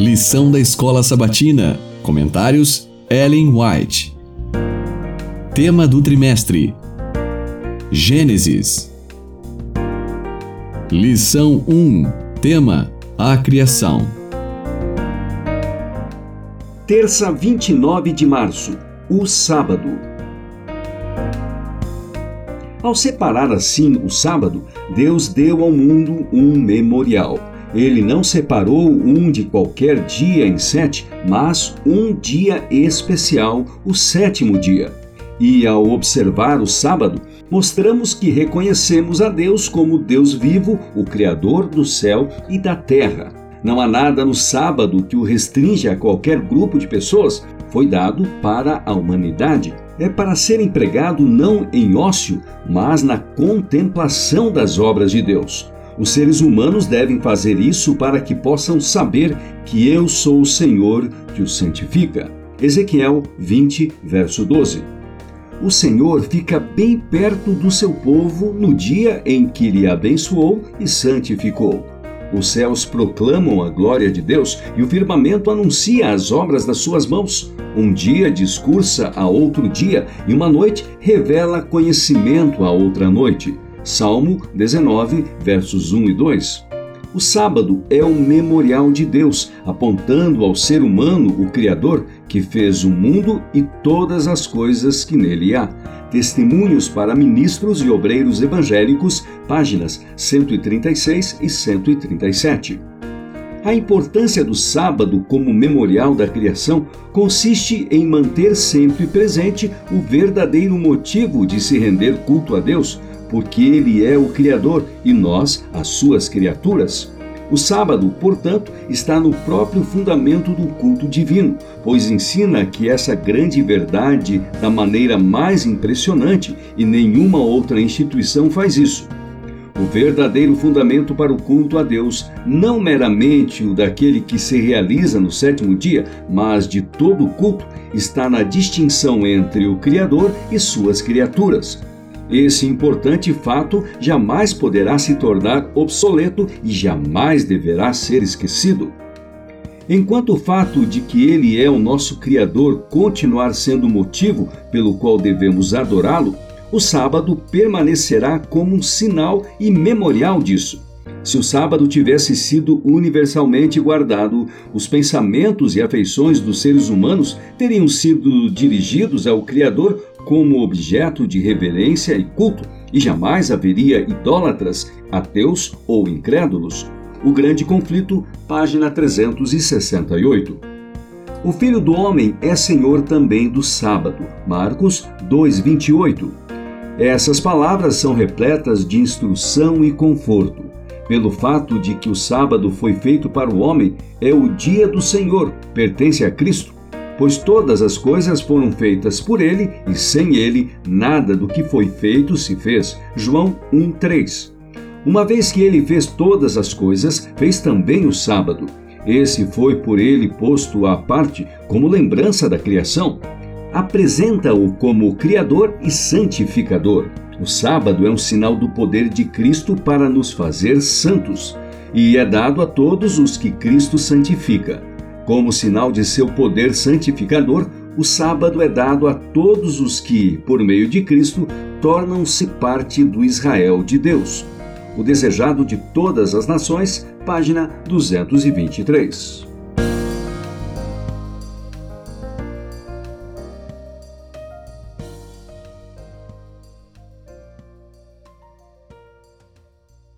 Lição da Escola Sabatina. Comentários: Ellen White. Tema do trimestre: Gênesis. Lição 1. Tema: A Criação. Terça 29 de março, o sábado. Ao separar assim o sábado, Deus deu ao mundo um memorial. Ele não separou um de qualquer dia em sete, mas um dia especial, o sétimo dia. E ao observar o sábado, mostramos que reconhecemos a Deus como Deus vivo, o Criador do céu e da terra. Não há nada no sábado que o restringe a qualquer grupo de pessoas, foi dado para a humanidade. É para ser empregado não em ócio, mas na contemplação das obras de Deus. Os seres humanos devem fazer isso para que possam saber que eu sou o Senhor que os santifica. Ezequiel 20, verso 12. O Senhor fica bem perto do seu povo no dia em que lhe abençoou e santificou. Os céus proclamam a glória de Deus e o firmamento anuncia as obras das suas mãos. Um dia discursa a outro dia e uma noite revela conhecimento a outra noite. Salmo 19, versos 1 e 2. O sábado é o memorial de Deus, apontando ao ser humano, o Criador, que fez o mundo e todas as coisas que nele há. Testemunhos para Ministros e Obreiros Evangélicos, páginas 136 e 137. A importância do sábado como memorial da criação consiste em manter sempre presente o verdadeiro motivo de se render culto a Deus, porque Ele é o Criador e nós, as suas criaturas. O sábado, portanto, está no próprio fundamento do culto divino, pois ensina que essa grande verdade da maneira mais impressionante e nenhuma outra instituição faz isso. O verdadeiro fundamento para o culto a Deus, não meramente o daquele que se realiza no sétimo dia, mas de todo o culto, está na distinção entre o Criador e suas criaturas. Esse importante fato jamais poderá se tornar obsoleto e jamais deverá ser esquecido. Enquanto o fato de que Ele é o nosso Criador continuar sendo o motivo pelo qual devemos adorá-lo, o sábado permanecerá como um sinal e memorial disso. Se o sábado tivesse sido universalmente guardado, os pensamentos e afeições dos seres humanos teriam sido dirigidos ao Criador como objeto de reverência e culto, e jamais haveria idólatras, ateus ou incrédulos. O Grande Conflito, página 368. O Filho do Homem é Senhor também do sábado. Marcos 2:28. Essas palavras são repletas de instrução e conforto. Pelo fato de que o sábado foi feito para o homem, é o dia do Senhor, pertence a Cristo pois todas as coisas foram feitas por ele e sem ele nada do que foi feito se fez. João 1:3. Uma vez que ele fez todas as coisas, fez também o sábado. Esse foi por ele posto à parte como lembrança da criação. Apresenta-o como Criador e Santificador. O sábado é um sinal do poder de Cristo para nos fazer santos, e é dado a todos os que Cristo santifica. Como sinal de seu poder santificador, o sábado é dado a todos os que, por meio de Cristo, tornam-se parte do Israel de Deus. O desejado de todas as nações, página 223.